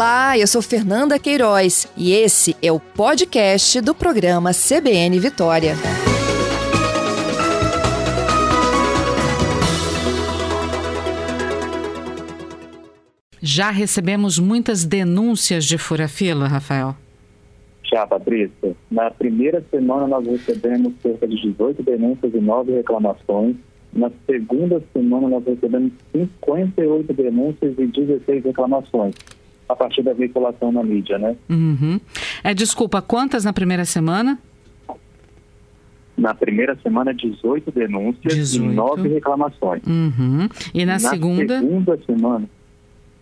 Olá, eu sou Fernanda Queiroz e esse é o podcast do programa CBN Vitória. Já recebemos muitas denúncias de fura-fila, Rafael? Já, Patrícia. Na primeira semana nós recebemos cerca de 18 denúncias e 9 reclamações. Na segunda semana nós recebemos 58 denúncias e 16 reclamações a partir da veiculação na mídia, né? Uhum. É, desculpa, quantas na primeira semana? Na primeira semana, 18 denúncias 18. e 9 reclamações. Uhum. E na, na segunda? Na segunda semana,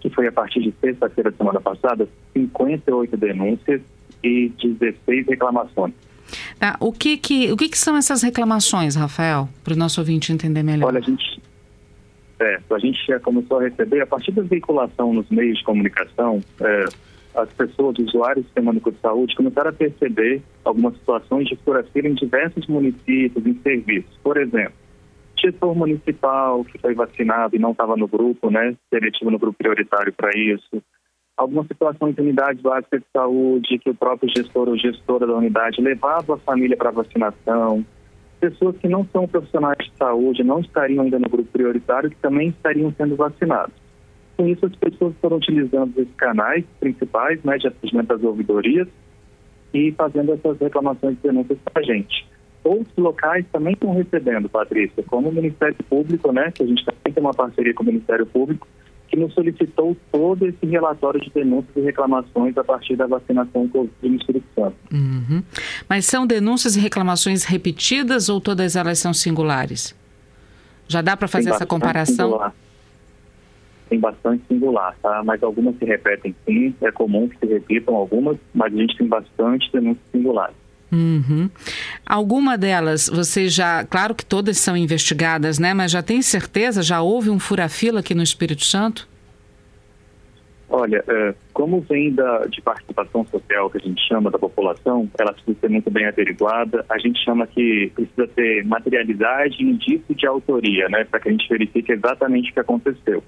que foi a partir de sexta-feira da semana passada, 58 denúncias e 16 reclamações. Tá. O, que, que, o que, que são essas reclamações, Rafael, para o nosso ouvinte entender melhor? Olha, a gente, é, a gente já começou a receber, a partir da veiculação nos meios de comunicação, é, as pessoas, os usuários do Sistema Único de Saúde, começaram a perceber algumas situações de fura-fila em diversos municípios, em serviços. Por exemplo, gestor municipal que foi vacinado e não estava no grupo, né, seletivo no grupo prioritário para isso. Algumas situações de unidades básicas de saúde que o próprio gestor ou gestora da unidade levava a família para vacinação pessoas que não são profissionais de saúde, não estariam ainda no grupo prioritário, que também estariam sendo vacinados. Com isso, as pessoas foram utilizando esses canais principais né, de atendimento às ouvidorias e fazendo essas reclamações e denúncias para a gente. Outros locais também estão recebendo, Patrícia, como o Ministério Público, né, que a gente também tem uma parceria com o Ministério Público, que nos solicitou todo esse relatório de denúncias e reclamações a partir da vacinação Covid no Espírito Santo. Uhum. Mas são denúncias e reclamações repetidas ou todas elas são singulares? Já dá para fazer essa comparação? Singular. Tem bastante singular, tá? Mas algumas se repetem sim, é comum que se repitam algumas, mas a gente tem bastante denúncias singulares. Uhum. Alguma delas, você já, claro que todas são investigadas, né? Mas já tem certeza, já houve um fura-fila aqui no Espírito Santo? Olha, é, como vem da, de participação social que a gente chama da população, ela precisa ser muito bem averiguada. A gente chama que precisa ter materialidade e indício de autoria, né? Para que a gente verifique exatamente o que aconteceu.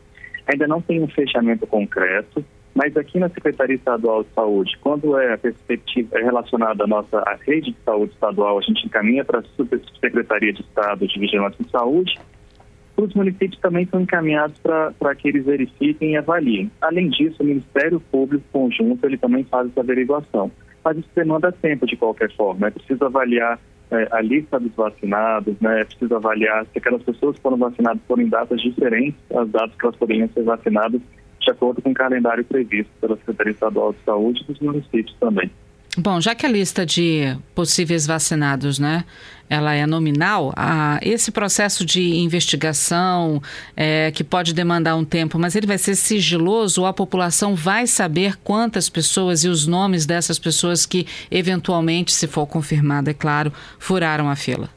Ainda não tem um fechamento concreto, mas aqui na Secretaria Estadual de Saúde, quando é a perspectiva é relacionada à nossa à rede de saúde estadual, a gente encaminha para a Secretaria de Estado de Vigilância em Saúde. Os municípios também são encaminhados para que eles verifiquem e avaliem. Além disso, o Ministério Público Conjunto ele também faz essa averiguação. Mas isso demanda tempo de qualquer forma. É preciso avaliar é, a lista dos vacinados, né? é preciso avaliar se aquelas pessoas que foram vacinadas foram em datas diferentes às datas que elas poderiam ser vacinadas de acordo com o calendário previsto pela Secretaria Estadual de Saúde e dos municípios também. Bom, já que a lista de possíveis vacinados, né, ela é nominal, a, esse processo de investigação é, que pode demandar um tempo, mas ele vai ser sigiloso ou a população vai saber quantas pessoas e os nomes dessas pessoas que eventualmente, se for confirmado, é claro, furaram a fila?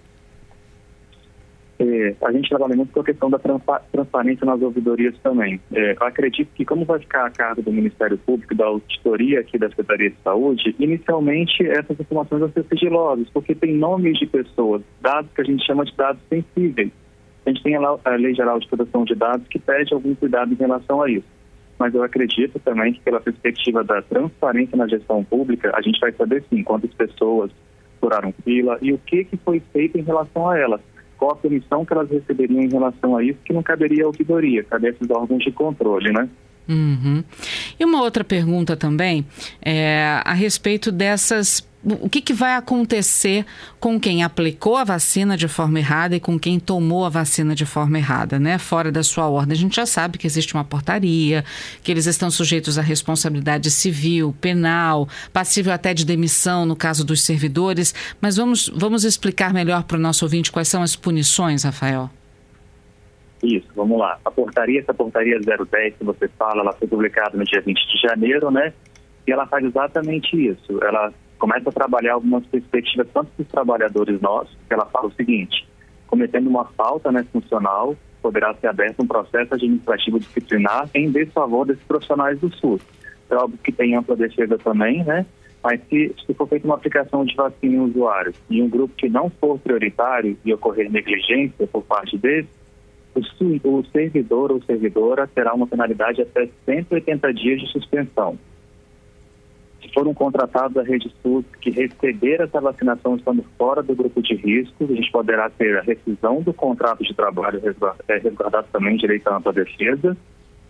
A gente trabalha muito com a questão da transparência nas ouvidorias também. É, eu acredito que, como vai ficar a cargo do Ministério Público, da auditoria aqui da Secretaria de Saúde, inicialmente essas informações vão ser sigilosas, porque tem nomes de pessoas, dados que a gente chama de dados sensíveis. A gente tem a Lei Geral de Proteção de Dados que pede algum cuidado em relação a isso. Mas eu acredito também que, pela perspectiva da transparência na gestão pública, a gente vai saber sim quantas pessoas furaram fila e o que, que foi feito em relação a elas qual a punição que elas receberiam em relação a isso, que não caberia à ouvidoria, cabe a esses órgãos de controle, né? Uhum. E uma outra pergunta também é a respeito dessas o que, que, vai acontecer com quem aplicou a vacina de forma errada e com quem tomou a vacina de forma errada, né? Fora da sua ordem. A gente já sabe que existe uma portaria, que eles estão sujeitos à responsabilidade civil, penal, passível até de demissão no caso dos servidores. Mas vamos, vamos explicar melhor para o nosso ouvinte quais são as punições, Rafael. Isso, vamos lá. A portaria, essa portaria 010 que você fala, ela foi publicada no dia 20 de janeiro, né? E ela faz exatamente isso. Ela começa a trabalhar algumas perspectivas tanto dos trabalhadores nossos, que ela fala o seguinte, cometendo uma falta né, funcional, poderá ser aberto um processo administrativo disciplinar em desfavor desses profissionais do SUS. É óbvio que tem ampla defesa também, né? Mas se, se for feita uma aplicação de vacina em usuários e um grupo que não for prioritário e ocorrer negligência por parte dele, o, o servidor ou servidora terá uma penalidade até 180 dias de suspensão se foram contratados a rede SUS que receberam essa vacinação estando fora do grupo de risco, a gente poderá ter a rescisão do contrato de trabalho é, resguardado também direito à ampla defesa.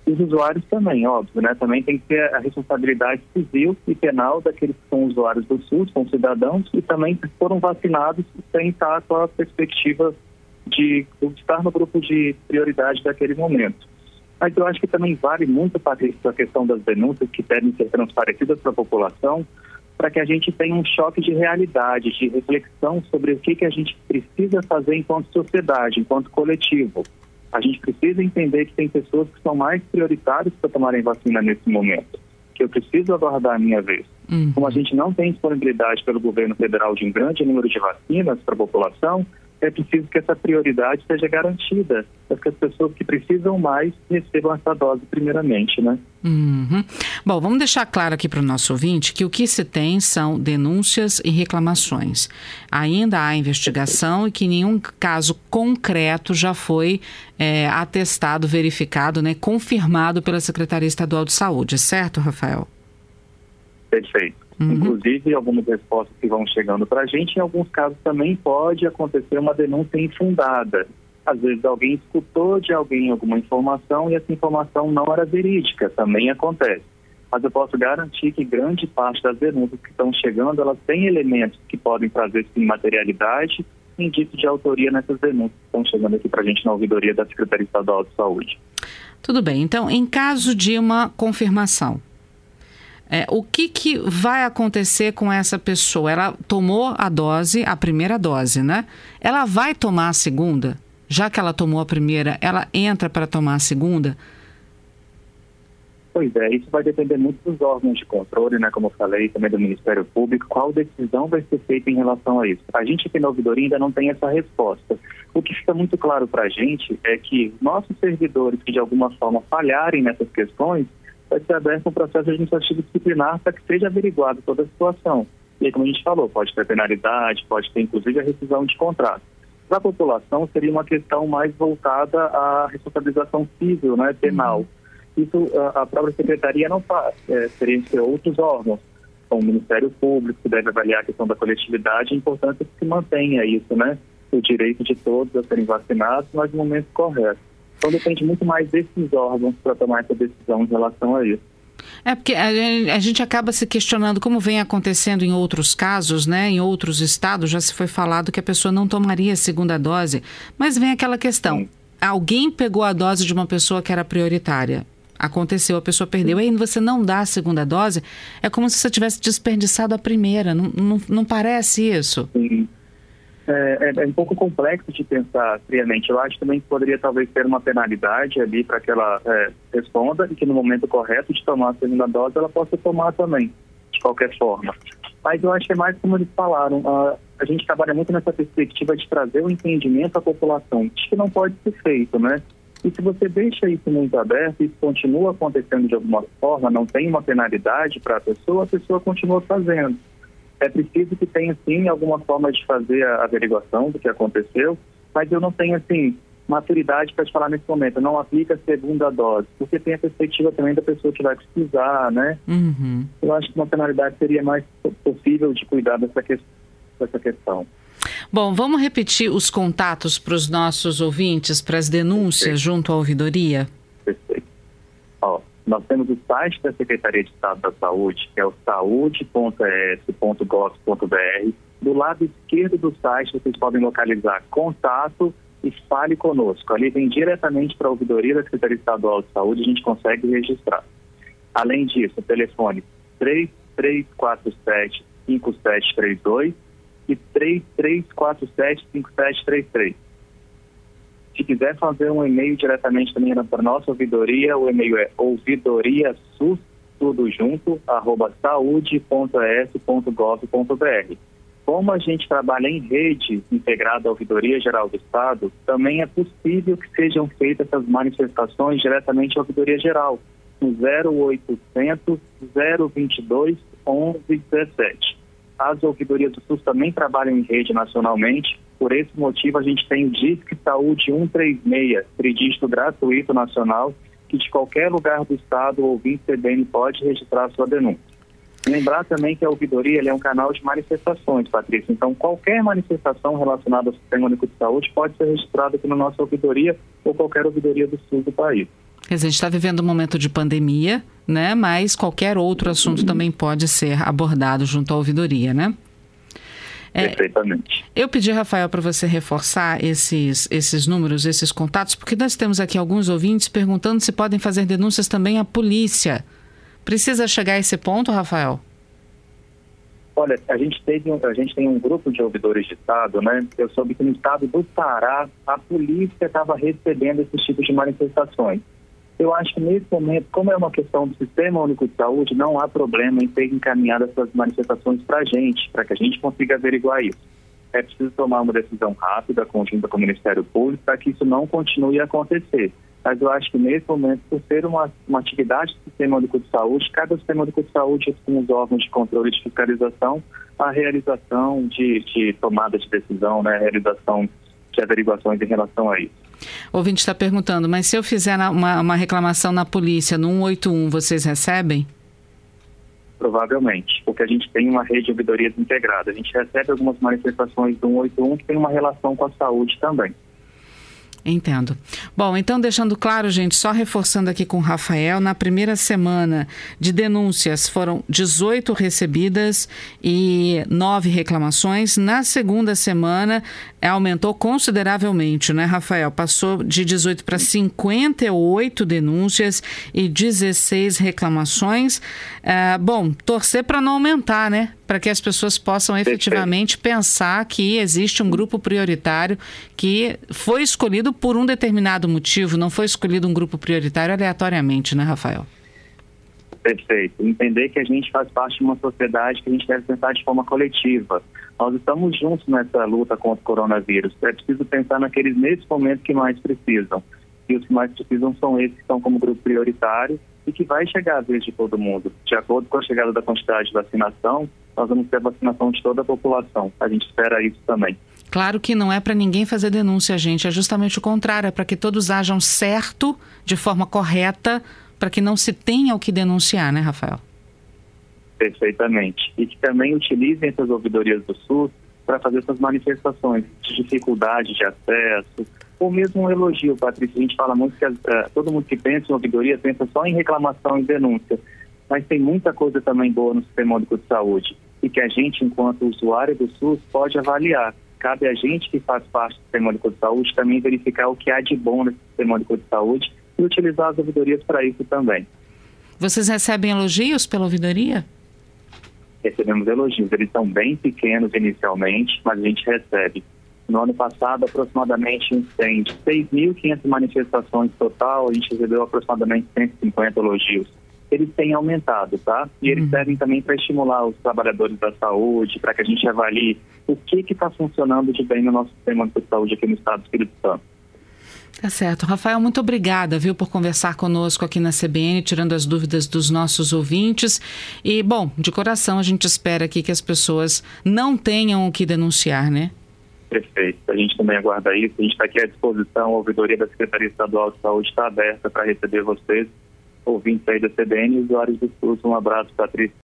E os usuários também, óbvio, né? Também tem que ter a responsabilidade civil e penal daqueles que são usuários do SUS, são cidadãos, e também foram vacinados sem estar com a perspectiva de estar no grupo de prioridade daquele momento. Mas eu acho que também vale muito, Patrícia, a questão das denúncias que devem ser transparecidas para a população, para que a gente tenha um choque de realidade, de reflexão sobre o que, que a gente precisa fazer enquanto sociedade, enquanto coletivo. A gente precisa entender que tem pessoas que são mais prioritárias para tomarem vacina nesse momento, que eu preciso aguardar a minha vez. Uhum. Como a gente não tem disponibilidade pelo governo federal de um grande número de vacinas para a população, é preciso que essa prioridade seja garantida, para que as pessoas que precisam mais recebam essa dose primeiramente, né? Uhum. Bom, vamos deixar claro aqui para o nosso ouvinte que o que se tem são denúncias e reclamações. Ainda há investigação e que nenhum caso concreto já foi é, atestado, verificado, né, confirmado pela Secretaria Estadual de Saúde, certo, Rafael? Perfeito. Uhum. Inclusive, algumas respostas que vão chegando para a gente, em alguns casos também pode acontecer uma denúncia infundada. Às vezes alguém escutou de alguém alguma informação e essa informação não era verídica, também acontece. Mas eu posso garantir que grande parte das denúncias que estão chegando, elas têm elementos que podem trazer sim materialidade e indício de autoria nessas denúncias que estão chegando aqui para a gente na ouvidoria da Secretaria Estadual de Saúde. Tudo bem. Então, em caso de uma confirmação, é, o que, que vai acontecer com essa pessoa? Ela tomou a dose, a primeira dose, né? Ela vai tomar a segunda? Já que ela tomou a primeira, ela entra para tomar a segunda? Pois é, isso vai depender muito dos órgãos de controle, né? Como eu falei, também do Ministério Público, qual decisão vai ser feita em relação a isso. A gente aqui na ouvidoria ainda não tem essa resposta. O que fica muito claro para a gente é que nossos servidores que de alguma forma falharem nessas questões, vai ser aberto um processo administrativo disciplinar para que seja averiguado toda a situação. E aí, como a gente falou, pode ter penalidade, pode ter inclusive a rescisão de contrato. Para a população, seria uma questão mais voltada à responsabilização civil, né, penal. Uhum. Isso a, própria secretaria não faz, é, seriam ser outros órgãos, como o Ministério Público, que deve avaliar a questão da coletividade, é importante que se mantenha isso, né, o direito de todos a serem vacinados, mas no momento correto. Então depende muito mais desses órgãos para tomar essa decisão em relação a isso. É porque a gente acaba se questionando como vem acontecendo em outros casos, né? Em outros estados já se foi falado que a pessoa não tomaria a segunda dose, mas vem aquela questão: Sim. alguém pegou a dose de uma pessoa que era prioritária. Aconteceu, a pessoa perdeu, e aí você não dá a segunda dose, é como se você tivesse desperdiçado a primeira. Não, não, não parece isso? Sim é, é, é, um pouco complexo de pensar friamente. Eu acho também que poderia talvez ter uma penalidade ali para que ela é, responda e que no momento correto de tomar a segunda dose ela possa tomar também, de qualquer forma. Mas eu acho que é mais como eles falaram, a, a gente trabalha muito nessa perspectiva de trazer o entendimento à população, que não pode ser feito, né? E se você deixa isso muito aberto, isso continua acontecendo de alguma forma, não tem uma penalidade para a pessoa, a pessoa continua fazendo. É preciso que tenha, sim, alguma forma de fazer a averiguação do que aconteceu, mas eu não tenho, assim, maturidade para te falar nesse momento. Não aplica a segunda dose, porque tem a perspectiva também da pessoa que vai precisar, né? Uhum. Eu acho que uma penalidade seria mais possível de cuidar dessa, que dessa questão. Bom, vamos repetir os contatos para os nossos ouvintes, para as denúncias Perfeito. junto à ouvidoria? Perfeito. Ó, nós temos o site da Secretaria de Estado da Saúde, que é o saúde.es.gov.br. Do lado esquerdo do site, vocês podem localizar contato e fale conosco. Ali vem diretamente para a ouvidoria da Secretaria Estadual de Saúde, a gente consegue registrar. Além disso, o telefone 3347 5732 e 3347 5733. Se quiser fazer um e-mail diretamente também para nossa ouvidoria, o e-mail é ouvidoriasus, tudo junto, arroba saúde.es.gov.br. Como a gente trabalha em rede integrada à Ouvidoria Geral do Estado, também é possível que sejam feitas essas manifestações diretamente à Ouvidoria Geral, no 0800 022 1117. As ouvidorias do SUS também trabalham em rede nacionalmente, por esse motivo, a gente tem o Disque Saúde 136, tridígito gratuito nacional, que de qualquer lugar do estado o ouvinte CBN pode registrar sua denúncia. Lembrar também que a ouvidoria é um canal de manifestações, Patrícia. Então, qualquer manifestação relacionada ao Sistema Único de Saúde pode ser registrada aqui na nossa ouvidoria ou qualquer ouvidoria do sul do país. Quer dizer, a gente está vivendo um momento de pandemia, né? Mas qualquer outro assunto uhum. também pode ser abordado junto à ouvidoria, né? É, Perfeitamente. Eu pedi, Rafael, para você reforçar esses, esses números, esses contatos, porque nós temos aqui alguns ouvintes perguntando se podem fazer denúncias também à polícia. Precisa chegar a esse ponto, Rafael? Olha, a gente, teve, a gente tem um grupo de ouvidores de Estado, né? Eu soube que no estado do Pará, a polícia estava recebendo esses tipos de manifestações. Eu acho que nesse momento, como é uma questão do Sistema Único de Saúde, não há problema em ter encaminhado essas manifestações para a gente, para que a gente consiga averiguar isso. É preciso tomar uma decisão rápida, conjunta com o Ministério Público, para que isso não continue a acontecer. Mas eu acho que nesse momento, por ser uma, uma atividade do Sistema Único de Saúde, cada Sistema Único de Saúde, com os órgãos de controle e de fiscalização, a realização de, de tomada de decisão, né, a realização de averiguações em relação a isso. O ouvinte está perguntando, mas se eu fizer uma, uma reclamação na polícia no 181, vocês recebem? Provavelmente, porque a gente tem uma rede de ouvidorias integrada. A gente recebe algumas manifestações do 181 que tem uma relação com a saúde também. Entendo. Bom, então deixando claro, gente, só reforçando aqui com o Rafael, na primeira semana de denúncias foram 18 recebidas e 9 reclamações. Na segunda semana aumentou consideravelmente, né, Rafael? Passou de 18 para 58 denúncias e 16 reclamações. É, bom, torcer para não aumentar, né? Para que as pessoas possam efetivamente pensar que existe um grupo prioritário que foi escolhido por um determinado motivo, não foi escolhido um grupo prioritário aleatoriamente, né, Rafael? Perfeito. Entender que a gente faz parte de uma sociedade que a gente deve pensar de forma coletiva. Nós estamos juntos nessa luta contra o coronavírus. É preciso pensar naqueles nesse momento que mais precisam. E os que mais precisam são esses que estão como grupo prioritário e que vai chegar a vez de todo mundo. De acordo com a chegada da quantidade de vacinação, nós vamos ter a vacinação de toda a população. A gente espera isso também. Claro que não é para ninguém fazer denúncia, gente. É justamente o contrário, é para que todos ajam certo, de forma correta, para que não se tenha o que denunciar, né, Rafael? Perfeitamente. E que também utilizem essas ouvidorias do SUS para fazer essas manifestações de dificuldade de acesso, ou mesmo um elogio, Patrícia. A gente fala muito que uh, todo mundo que pensa em ouvidoria pensa só em reclamação e denúncia, mas tem muita coisa também boa no Sistema Único de Saúde e que a gente, enquanto usuário do SUS, pode avaliar. Cabe a gente que faz parte do Sistema Único de Saúde também verificar o que há de bom nesse Sistema Único de Saúde e utilizar as ouvidorias para isso também. Vocês recebem elogios pela ouvidoria? Recebemos elogios. Eles são bem pequenos inicialmente, mas a gente recebe. No ano passado, aproximadamente uns 100, de 6.500 manifestações total, a gente recebeu aproximadamente 150 elogios. Eles têm aumentado, tá? E eles uhum. servem também para estimular os trabalhadores da saúde, para que a gente avalie o que está funcionando de bem no nosso sistema de saúde aqui no estado do Espírito Santo. Tá certo. Rafael, muito obrigada, viu, por conversar conosco aqui na CBN, tirando as dúvidas dos nossos ouvintes. E, bom, de coração, a gente espera aqui que as pessoas não tenham o que denunciar, né? Perfeito. A gente também aguarda isso. A gente está aqui à disposição. A ouvidoria da Secretaria Estadual de Saúde está aberta para receber vocês, ouvintes aí da CBN e usuários do SUS. Um abraço, Patrícia.